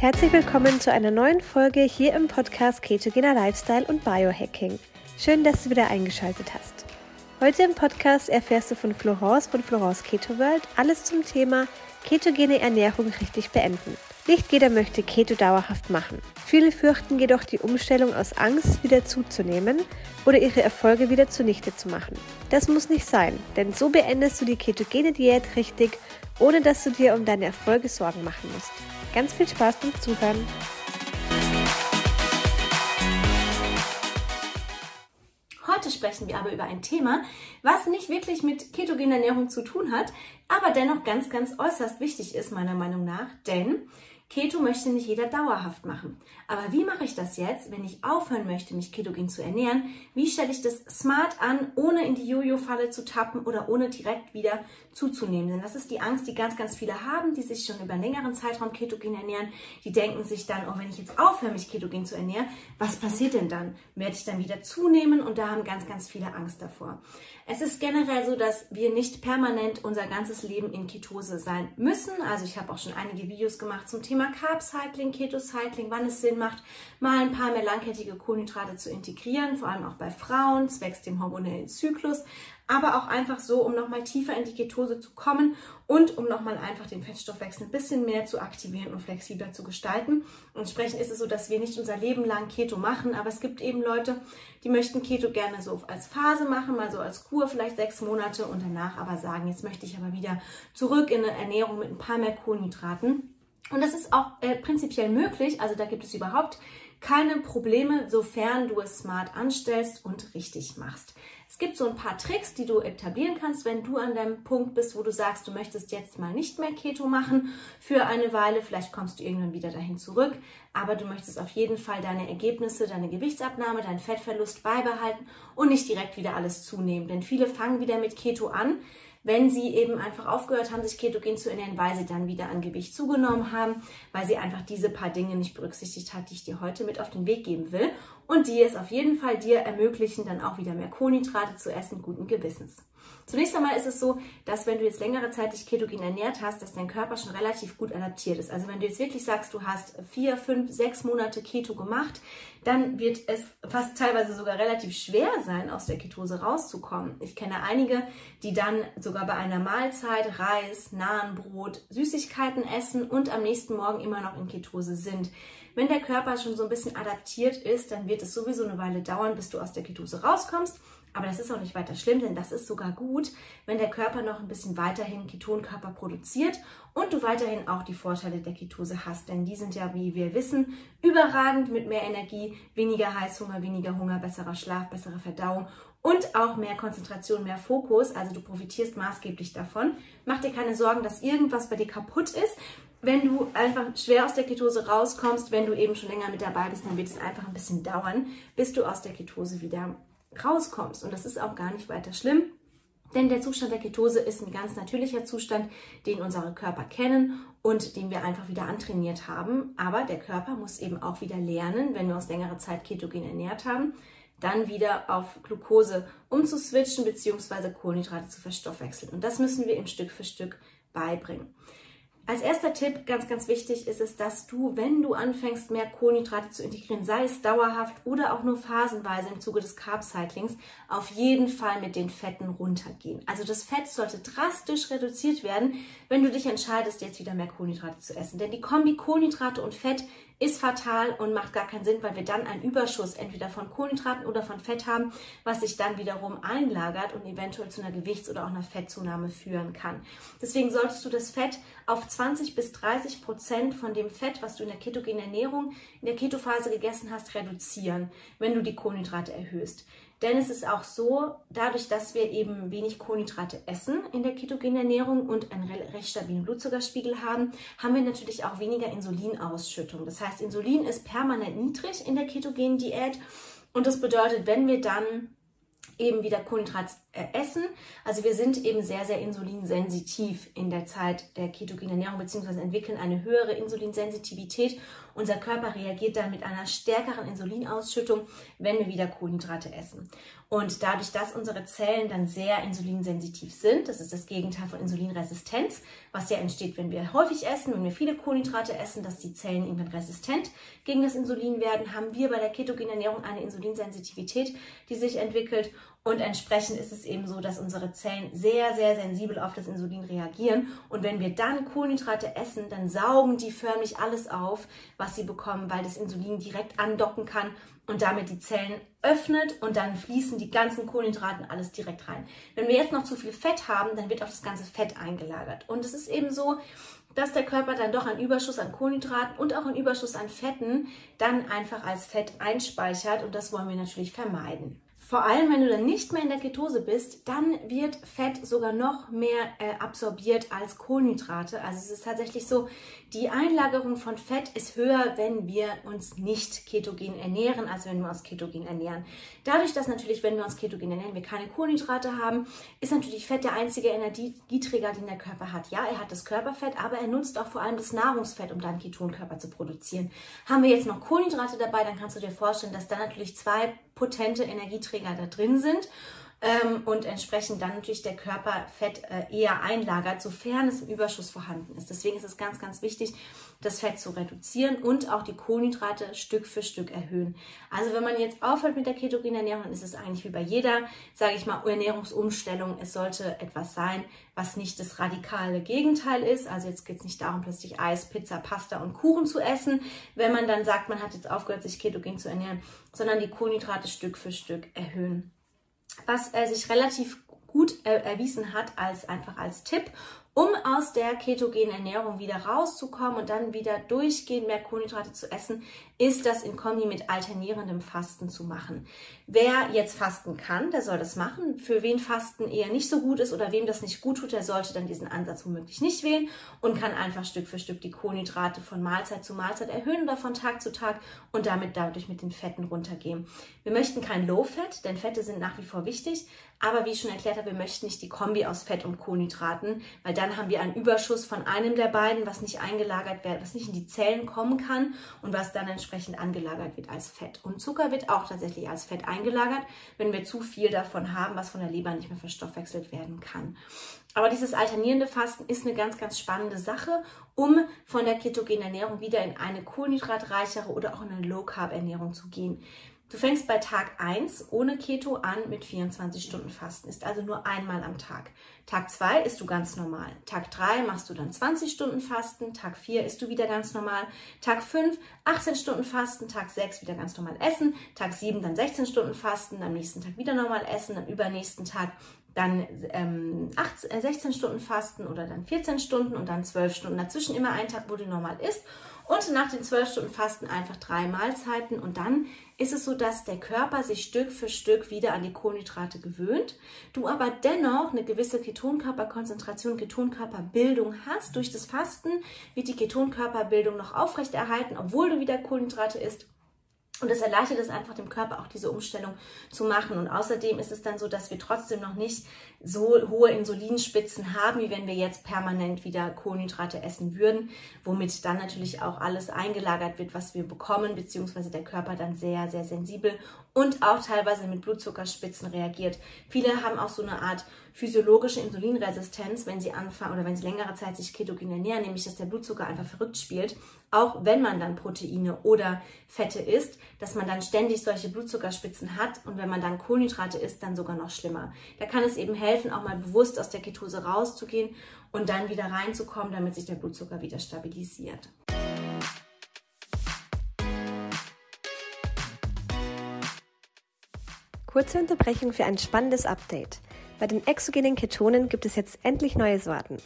Herzlich willkommen zu einer neuen Folge hier im Podcast Ketogener Lifestyle und Biohacking. Schön, dass du wieder eingeschaltet hast. Heute im Podcast erfährst du von Florence von Florence Keto World alles zum Thema ketogene Ernährung richtig beenden. Nicht jeder möchte Keto dauerhaft machen. Viele fürchten jedoch die Umstellung aus Angst wieder zuzunehmen oder ihre Erfolge wieder zunichte zu machen. Das muss nicht sein, denn so beendest du die ketogene Diät richtig, ohne dass du dir um deine Erfolge Sorgen machen musst. Ganz viel Spaß beim Zuhören. Heute sprechen wir aber über ein Thema, was nicht wirklich mit ketogener Ernährung zu tun hat, aber dennoch ganz, ganz äußerst wichtig ist, meiner Meinung nach, denn Keto möchte nicht jeder dauerhaft machen. Aber wie mache ich das jetzt, wenn ich aufhören möchte, mich ketogen zu ernähren? Wie stelle ich das smart an, ohne in die Jojo-Falle zu tappen oder ohne direkt wieder zuzunehmen? Denn das ist die Angst, die ganz, ganz viele haben, die sich schon über einen längeren Zeitraum ketogen ernähren. Die denken sich dann, oh, wenn ich jetzt aufhöre, mich ketogen zu ernähren, was passiert denn dann? Werde ich dann wieder zunehmen? Und da haben ganz, ganz viele Angst davor. Es ist generell so, dass wir nicht permanent unser ganzes Leben in Ketose sein müssen. Also ich habe auch schon einige Videos gemacht zum Thema Carb Cycling, Keto Cycling, wann es Sinn macht, mal ein paar mehr langkettige Kohlenhydrate zu integrieren, vor allem auch bei Frauen, zwecks dem hormonellen Zyklus aber auch einfach so, um nochmal tiefer in die Ketose zu kommen und um nochmal einfach den Fettstoffwechsel ein bisschen mehr zu aktivieren und flexibler zu gestalten. Entsprechend ist es so, dass wir nicht unser Leben lang Keto machen, aber es gibt eben Leute, die möchten Keto gerne so als Phase machen, mal so als Kur, vielleicht sechs Monate und danach aber sagen, jetzt möchte ich aber wieder zurück in eine Ernährung mit ein paar mehr Kohlenhydraten. Und das ist auch äh, prinzipiell möglich, also da gibt es überhaupt keine Probleme, sofern du es smart anstellst und richtig machst. Es gibt so ein paar Tricks, die du etablieren kannst, wenn du an dem Punkt bist, wo du sagst, du möchtest jetzt mal nicht mehr Keto machen für eine Weile. Vielleicht kommst du irgendwann wieder dahin zurück, aber du möchtest auf jeden Fall deine Ergebnisse, deine Gewichtsabnahme, deinen Fettverlust beibehalten und nicht direkt wieder alles zunehmen. Denn viele fangen wieder mit Keto an wenn sie eben einfach aufgehört haben, sich ketogen zu ernähren, weil sie dann wieder an Gewicht zugenommen haben, weil sie einfach diese paar Dinge nicht berücksichtigt hat, die ich dir heute mit auf den Weg geben will und die es auf jeden Fall dir ermöglichen, dann auch wieder mehr Kohlenhydrate zu essen, guten Gewissens. Zunächst einmal ist es so, dass wenn du jetzt längere Zeit dich ketogen ernährt hast, dass dein Körper schon relativ gut adaptiert ist. Also wenn du jetzt wirklich sagst, du hast vier, fünf, sechs Monate Keto gemacht, dann wird es fast teilweise sogar relativ schwer sein, aus der Ketose rauszukommen. Ich kenne einige, die dann sogar bei einer Mahlzeit Reis, Nahenbrot, Süßigkeiten essen und am nächsten Morgen immer noch in Ketose sind. Wenn der Körper schon so ein bisschen adaptiert ist, dann wird es sowieso eine Weile dauern, bis du aus der Ketose rauskommst. Aber das ist auch nicht weiter schlimm, denn das ist sogar gut, wenn der Körper noch ein bisschen weiterhin Ketonkörper produziert und du weiterhin auch die Vorteile der Ketose hast. Denn die sind ja, wie wir wissen, überragend mit mehr Energie, weniger Heißhunger, weniger Hunger, besserer Schlaf, bessere Verdauung und auch mehr Konzentration, mehr Fokus. Also du profitierst maßgeblich davon. Mach dir keine Sorgen, dass irgendwas bei dir kaputt ist. Wenn du einfach schwer aus der Ketose rauskommst, wenn du eben schon länger mit dabei bist, dann wird es einfach ein bisschen dauern, bis du aus der Ketose wieder rauskommst. Und das ist auch gar nicht weiter schlimm. Denn der Zustand der Ketose ist ein ganz natürlicher Zustand, den unsere Körper kennen und den wir einfach wieder antrainiert haben. Aber der Körper muss eben auch wieder lernen, wenn wir uns längere Zeit ketogen ernährt haben, dann wieder auf Glucose umzuswitchen bzw. Kohlenhydrate zu verstoffwechseln. Und das müssen wir ihm Stück für Stück beibringen. Als erster Tipp, ganz, ganz wichtig, ist es, dass du, wenn du anfängst, mehr Kohlenhydrate zu integrieren, sei es dauerhaft oder auch nur phasenweise im Zuge des Carb-Cyclings, auf jeden Fall mit den Fetten runtergehen. Also das Fett sollte drastisch reduziert werden, wenn du dich entscheidest, jetzt wieder mehr Kohlenhydrate zu essen. Denn die Kombi Kohlenhydrate und Fett ist fatal und macht gar keinen Sinn, weil wir dann einen Überschuss entweder von Kohlenhydraten oder von Fett haben, was sich dann wiederum einlagert und eventuell zu einer Gewichts- oder auch einer Fettzunahme führen kann. Deswegen solltest du das Fett auf 20 bis 30 Prozent von dem Fett, was du in der ketogenen Ernährung in der Ketophase gegessen hast, reduzieren, wenn du die Kohlenhydrate erhöhst. Denn es ist auch so, dadurch, dass wir eben wenig Kohlenhydrate essen in der ketogenen Ernährung und einen recht stabilen Blutzuckerspiegel haben, haben wir natürlich auch weniger Insulinausschüttung. Das heißt, Insulin ist permanent niedrig in der ketogenen Diät und das bedeutet, wenn wir dann eben wieder Kohlenhydrat äh, essen. Also wir sind eben sehr, sehr insulinsensitiv in der Zeit der ketogenen Ernährung beziehungsweise entwickeln eine höhere Insulinsensitivität Unser Körper reagiert dann mit einer stärkeren Insulinausschüttung, wenn wir wieder Kohlenhydrate essen. Und dadurch, dass unsere Zellen dann sehr insulinsensitiv sind, das ist das Gegenteil von Insulinresistenz, was ja entsteht, wenn wir häufig essen, wenn wir viele Kohlenhydrate essen, dass die Zellen irgendwann resistent gegen das Insulin werden, haben wir bei der ketogenen Ernährung eine Insulinsensitivität, die sich entwickelt und entsprechend ist es eben so, dass unsere Zellen sehr, sehr sensibel auf das Insulin reagieren. Und wenn wir dann Kohlenhydrate essen, dann saugen die förmlich alles auf, was sie bekommen, weil das Insulin direkt andocken kann und damit die Zellen öffnet und dann fließen die ganzen Kohlenhydraten alles direkt rein. Wenn wir jetzt noch zu viel Fett haben, dann wird auch das ganze Fett eingelagert. Und es ist eben so, dass der Körper dann doch einen Überschuss an Kohlenhydraten und auch einen Überschuss an Fetten dann einfach als Fett einspeichert und das wollen wir natürlich vermeiden. Vor allem, wenn du dann nicht mehr in der Ketose bist, dann wird Fett sogar noch mehr äh, absorbiert als Kohlenhydrate. Also es ist tatsächlich so, die Einlagerung von Fett ist höher, wenn wir uns nicht ketogen ernähren, als wenn wir uns ketogen ernähren. Dadurch, dass natürlich, wenn wir uns ketogen ernähren, wir keine Kohlenhydrate haben, ist natürlich Fett der einzige Energieträger, den der Körper hat. Ja, er hat das Körperfett, aber er nutzt auch vor allem das Nahrungsfett, um dann Ketonkörper zu produzieren. Haben wir jetzt noch Kohlenhydrate dabei, dann kannst du dir vorstellen, dass da natürlich zwei potente Energieträger da drin sind ähm, und entsprechend dann natürlich der Körper Fett äh, eher einlagert, sofern es im Überschuss vorhanden ist. Deswegen ist es ganz, ganz wichtig, das Fett zu reduzieren und auch die Kohlenhydrate Stück für Stück erhöhen. Also wenn man jetzt aufhört mit der ketogenen Ernährung, dann ist es eigentlich wie bei jeder, sage ich mal, Ernährungsumstellung. Es sollte etwas sein, was nicht das radikale Gegenteil ist. Also jetzt geht es nicht darum, plötzlich Eis, Pizza, Pasta und Kuchen zu essen, wenn man dann sagt, man hat jetzt aufgehört, sich ketogen zu ernähren, sondern die Kohlenhydrate Stück für Stück erhöhen was äh, sich relativ gut äh, erwiesen hat als einfach als Tipp, um aus der ketogenen Ernährung wieder rauszukommen und dann wieder durchgehend mehr Kohlenhydrate zu essen, ist das in Kombi mit alternierendem Fasten zu machen. Wer jetzt fasten kann, der soll das machen. Für wen Fasten eher nicht so gut ist oder wem das nicht gut tut, der sollte dann diesen Ansatz womöglich nicht wählen und kann einfach Stück für Stück die Kohlenhydrate von Mahlzeit zu Mahlzeit erhöhen oder von Tag zu Tag und damit dadurch mit den Fetten runtergehen. Wir möchten kein Low-Fat, denn Fette sind nach wie vor wichtig, aber wie ich schon erklärt habe, wir möchten nicht die Kombi aus Fett und Kohlenhydraten, weil dann haben wir einen Überschuss von einem der beiden, was nicht eingelagert wird, was nicht in die Zellen kommen kann und was dann entsprechend angelagert wird als Fett. Und Zucker wird auch tatsächlich als Fett eingelagert, wenn wir zu viel davon haben, was von der Leber nicht mehr verstoffwechselt werden kann. Aber dieses alternierende Fasten ist eine ganz, ganz spannende Sache, um von der ketogenen Ernährung wieder in eine kohlenhydratreichere oder auch in eine Low-Carb-Ernährung zu gehen. Du fängst bei Tag 1 ohne Keto an mit 24 Stunden Fasten, ist also nur einmal am Tag. Tag 2 isst du ganz normal. Tag 3 machst du dann 20 Stunden Fasten. Tag 4 isst du wieder ganz normal. Tag 5 18 Stunden Fasten. Tag 6 wieder ganz normal essen. Tag 7 dann 16 Stunden Fasten. Am nächsten Tag wieder normal essen. Am übernächsten Tag dann ähm, 18, 16 äh, Stunden Fasten oder dann 14 Stunden und dann 12 Stunden. Dazwischen immer ein Tag, wo du normal isst. Und nach den 12 Stunden Fasten einfach drei Mahlzeiten und dann ist es so, dass der Körper sich Stück für Stück wieder an die Kohlenhydrate gewöhnt, du aber dennoch eine gewisse Ketonkörperkonzentration, Ketonkörperbildung hast. Durch das Fasten wird die Ketonkörperbildung noch aufrechterhalten, obwohl du wieder Kohlenhydrate isst. Und es erleichtert es einfach dem Körper auch diese Umstellung zu machen. Und außerdem ist es dann so, dass wir trotzdem noch nicht so hohe Insulinspitzen haben, wie wenn wir jetzt permanent wieder Kohlenhydrate essen würden, womit dann natürlich auch alles eingelagert wird, was wir bekommen, beziehungsweise der Körper dann sehr, sehr sensibel und auch teilweise mit Blutzuckerspitzen reagiert. Viele haben auch so eine Art physiologische Insulinresistenz, wenn sie anfangen oder wenn sie längere Zeit sich ketogen ernähren, nämlich dass der Blutzucker einfach verrückt spielt, auch wenn man dann Proteine oder Fette isst, dass man dann ständig solche Blutzuckerspitzen hat und wenn man dann Kohlenhydrate isst, dann sogar noch schlimmer. Da kann es eben helfen, auch mal bewusst aus der Ketose rauszugehen und dann wieder reinzukommen, damit sich der Blutzucker wieder stabilisiert. Kurze Unterbrechung für ein spannendes Update. Bei den exogenen Ketonen gibt es jetzt endlich neue Sorten.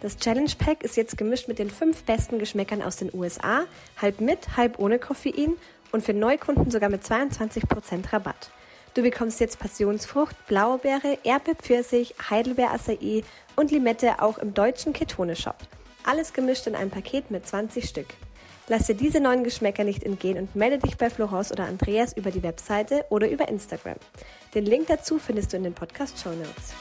Das Challenge Pack ist jetzt gemischt mit den fünf besten Geschmäckern aus den USA, halb mit, halb ohne Koffein und für Neukunden sogar mit 22% Rabatt. Du bekommst jetzt Passionsfrucht, Blaubeere, Erbe, Pfirsich, Heidelbeer, Acai und Limette auch im deutschen Ketone-Shop. Alles gemischt in einem Paket mit 20 Stück. Lass dir diese neuen Geschmäcker nicht entgehen und melde dich bei Florence oder Andreas über die Webseite oder über Instagram. Den Link dazu findest du in den Podcast Show Notes.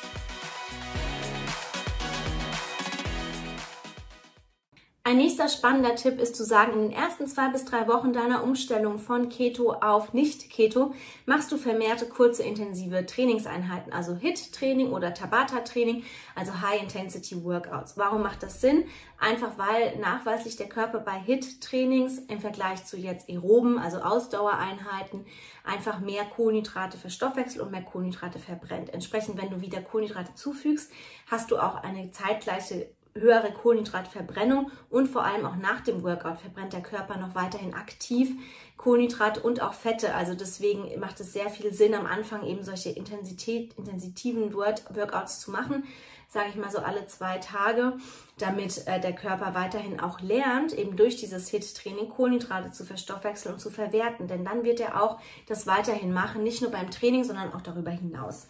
Ein nächster spannender Tipp ist zu sagen, in den ersten zwei bis drei Wochen deiner Umstellung von Keto auf Nicht-Keto machst du vermehrte kurze intensive Trainingseinheiten, also HIT-Training oder Tabata-Training, also High-Intensity-Workouts. Warum macht das Sinn? Einfach weil nachweislich der Körper bei HIT-Trainings im Vergleich zu jetzt aeroben, also Ausdauereinheiten, einfach mehr Kohlenhydrate verstoffwechselt und mehr Kohlenhydrate verbrennt. Entsprechend, wenn du wieder Kohlenhydrate zufügst, hast du auch eine zeitgleiche höhere Kohlenhydratverbrennung und vor allem auch nach dem Workout verbrennt der Körper noch weiterhin aktiv Kohlenhydrate und auch Fette. Also deswegen macht es sehr viel Sinn, am Anfang eben solche Intensität, intensitiven Workouts zu machen, sage ich mal so alle zwei Tage, damit äh, der Körper weiterhin auch lernt, eben durch dieses HIT-Training Kohlenhydrate zu verstoffwechseln und zu verwerten. Denn dann wird er auch das weiterhin machen, nicht nur beim Training, sondern auch darüber hinaus.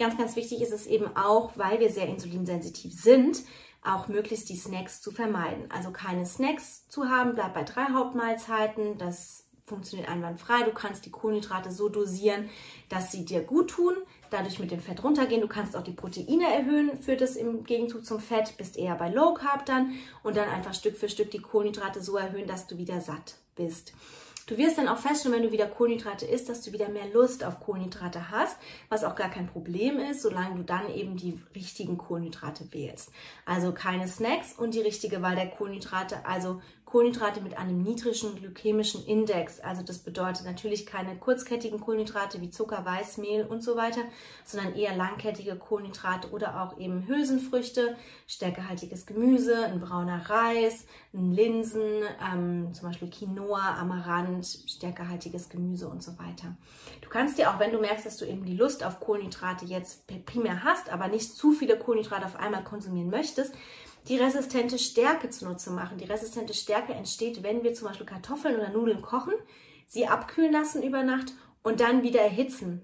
Ganz, ganz wichtig ist es eben auch, weil wir sehr insulinsensitiv sind, auch möglichst die Snacks zu vermeiden. Also keine Snacks zu haben, bleib bei drei Hauptmahlzeiten. Das funktioniert einwandfrei. Du kannst die Kohlenhydrate so dosieren, dass sie dir gut tun, dadurch mit dem Fett runtergehen. Du kannst auch die Proteine erhöhen, führt es im Gegenzug zum Fett, bist eher bei Low Carb dann und dann einfach Stück für Stück die Kohlenhydrate so erhöhen, dass du wieder satt bist. Du wirst dann auch feststellen, wenn du wieder Kohlenhydrate isst, dass du wieder mehr Lust auf Kohlenhydrate hast, was auch gar kein Problem ist, solange du dann eben die richtigen Kohlenhydrate wählst. Also keine Snacks und die richtige Wahl der Kohlenhydrate, also Kohlenhydrate mit einem niedrigen glykämischen Index. Also das bedeutet natürlich keine kurzkettigen Kohlenhydrate wie Zucker, Weißmehl und so weiter, sondern eher langkettige Kohlenhydrate oder auch eben Hülsenfrüchte, stärkehaltiges Gemüse, ein brauner Reis, ein Linsen, ähm, zum Beispiel Quinoa, Amaranth, stärkehaltiges Gemüse und so weiter. Du kannst dir auch, wenn du merkst, dass du eben die Lust auf Kohlenhydrate jetzt primär hast, aber nicht zu viele Kohlenhydrate auf einmal konsumieren möchtest, die resistente Stärke zunutze machen. Die resistente Stärke entsteht, wenn wir zum Beispiel Kartoffeln oder Nudeln kochen, sie abkühlen lassen über Nacht und dann wieder erhitzen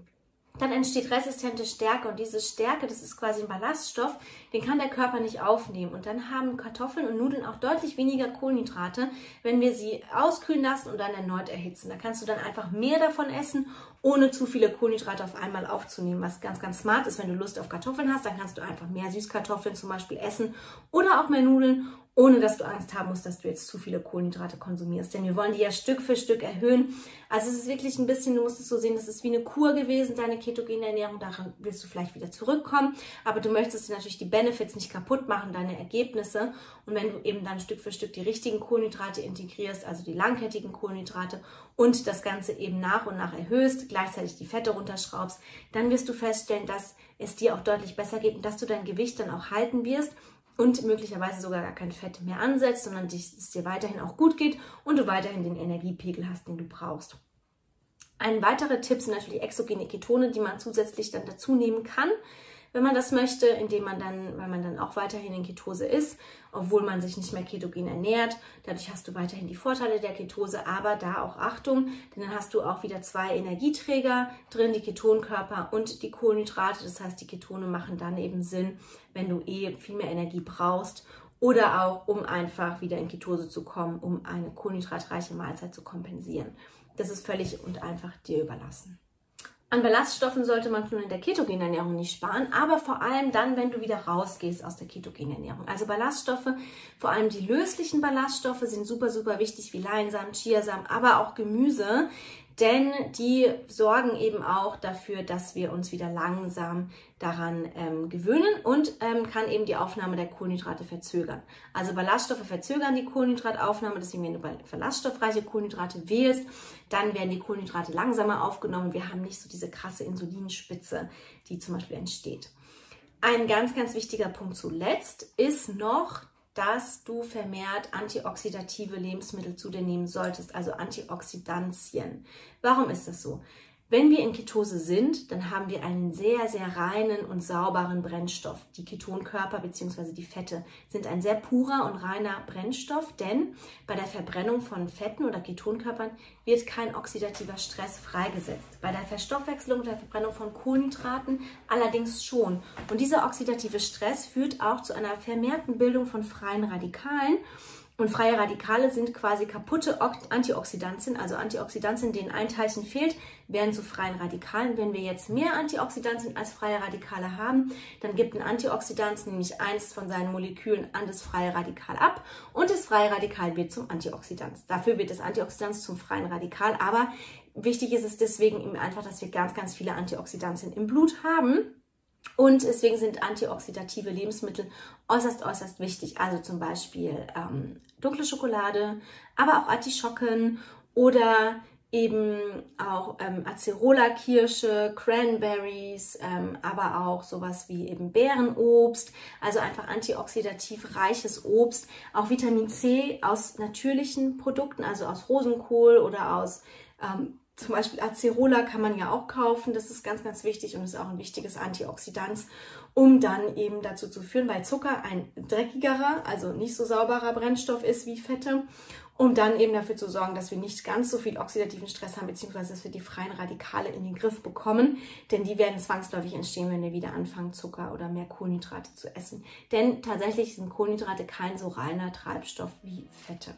dann entsteht resistente Stärke und diese Stärke, das ist quasi ein Ballaststoff, den kann der Körper nicht aufnehmen und dann haben Kartoffeln und Nudeln auch deutlich weniger Kohlenhydrate, wenn wir sie auskühlen lassen und dann erneut erhitzen. Da kannst du dann einfach mehr davon essen, ohne zu viele Kohlenhydrate auf einmal aufzunehmen, was ganz, ganz smart ist. Wenn du Lust auf Kartoffeln hast, dann kannst du einfach mehr Süßkartoffeln zum Beispiel essen oder auch mehr Nudeln ohne dass du Angst haben musst, dass du jetzt zu viele Kohlenhydrate konsumierst. Denn wir wollen die ja Stück für Stück erhöhen. Also es ist wirklich ein bisschen, du musst es so sehen, das ist wie eine Kur gewesen, deine ketogene Ernährung. Daran willst du vielleicht wieder zurückkommen. Aber du möchtest natürlich die Benefits nicht kaputt machen, deine Ergebnisse. Und wenn du eben dann Stück für Stück die richtigen Kohlenhydrate integrierst, also die langkettigen Kohlenhydrate und das Ganze eben nach und nach erhöhst, gleichzeitig die Fette runterschraubst, dann wirst du feststellen, dass es dir auch deutlich besser geht und dass du dein Gewicht dann auch halten wirst und möglicherweise sogar gar kein Fett mehr ansetzt, sondern es dir weiterhin auch gut geht und du weiterhin den Energiepegel hast, den du brauchst. Ein weiterer Tipp sind natürlich exogene Ketone, die man zusätzlich dann dazu nehmen kann wenn man das möchte, indem man dann, weil man dann auch weiterhin in Ketose ist, obwohl man sich nicht mehr ketogen ernährt. Dadurch hast du weiterhin die Vorteile der Ketose, aber da auch Achtung, denn dann hast du auch wieder zwei Energieträger drin, die Ketonkörper und die Kohlenhydrate. Das heißt, die Ketone machen dann eben Sinn, wenn du eh viel mehr Energie brauchst oder auch um einfach wieder in Ketose zu kommen, um eine kohlenhydratreiche Mahlzeit zu kompensieren. Das ist völlig und einfach dir überlassen. An Ballaststoffen sollte man schon in der ketogenen Ernährung nicht sparen, aber vor allem dann, wenn du wieder rausgehst aus der ketogenen Ernährung. Also Ballaststoffe, vor allem die löslichen Ballaststoffe sind super, super wichtig, wie Leinsamen, Chiasamen, aber auch Gemüse, denn die sorgen eben auch dafür, dass wir uns wieder langsam daran ähm, gewöhnen und ähm, kann eben die Aufnahme der Kohlenhydrate verzögern. Also Ballaststoffe verzögern die Kohlenhydrataufnahme, deswegen wenn du ballaststoffreiche Kohlenhydrate wählst, dann werden die Kohlenhydrate langsamer aufgenommen. Wir haben nicht so diese krasse Insulinspitze, die zum Beispiel entsteht. Ein ganz, ganz wichtiger Punkt zuletzt ist noch dass du vermehrt antioxidative Lebensmittel zu dir nehmen solltest, also Antioxidantien. Warum ist das so? Wenn wir in Ketose sind, dann haben wir einen sehr, sehr reinen und sauberen Brennstoff. Die Ketonkörper bzw. die Fette sind ein sehr purer und reiner Brennstoff, denn bei der Verbrennung von Fetten oder Ketonkörpern wird kein oxidativer Stress freigesetzt. Bei der Verstoffwechselung oder Verbrennung von Kohlenhydraten allerdings schon. Und dieser oxidative Stress führt auch zu einer vermehrten Bildung von freien Radikalen Und freie Radikale sind quasi kaputte Antioxidantien, also Antioxidantien, denen ein Teilchen fehlt, werden zu freien Radikalen. Wenn wir jetzt mehr Antioxidantien als freie Radikale haben, dann gibt ein Antioxidant nämlich eins von seinen Molekülen an das freie Radikal ab und das freie Radikal wird zum Antioxidant. Dafür wird das Antioxidant zum freien Radikal, aber wichtig ist es deswegen eben einfach, dass wir ganz, ganz viele Antioxidantien im Blut haben. Und deswegen sind antioxidative Lebensmittel äußerst, äußerst wichtig. Also zum Beispiel ähm, dunkle Schokolade, aber auch Artischocken oder eben auch ähm, Acerola-Kirsche, Cranberries, ähm, aber auch sowas wie eben Beerenobst, also einfach antioxidativ reiches Obst, auch Vitamin C aus natürlichen Produkten, also aus Rosenkohl oder aus ähm, zum Beispiel Acerola kann man ja auch kaufen. Das ist ganz, ganz wichtig und ist auch ein wichtiges Antioxidant, um dann eben dazu zu führen, weil Zucker ein dreckigerer, also nicht so sauberer Brennstoff ist wie Fette, um dann eben dafür zu sorgen, dass wir nicht ganz so viel oxidativen Stress haben, beziehungsweise dass wir die freien Radikale in den Griff bekommen, denn die werden zwangsläufig entstehen, wenn wir wieder anfangen, Zucker oder mehr Kohlenhydrate zu essen. Denn tatsächlich sind Kohlenhydrate kein so reiner Treibstoff wie Fette.